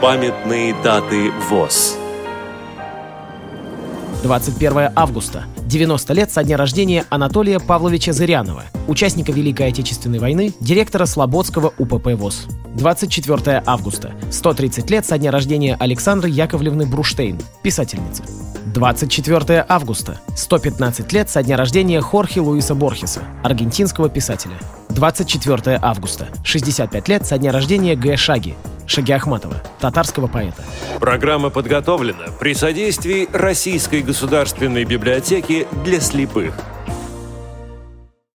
Памятные даты ВОЗ. 21 августа. 90 лет со дня рождения Анатолия Павловича Зырянова, участника Великой Отечественной войны, директора Слободского УПП ВОЗ. 24 августа. 130 лет со дня рождения Александры Яковлевны Бруштейн, писательницы. 24 августа. 115 лет со дня рождения Хорхе Луиса Борхеса, аргентинского писателя. 24 августа. 65 лет со дня рождения Г. Шаги, Шаги Ахматова, татарского поэта. Программа подготовлена при содействии Российской государственной библиотеки для слепых.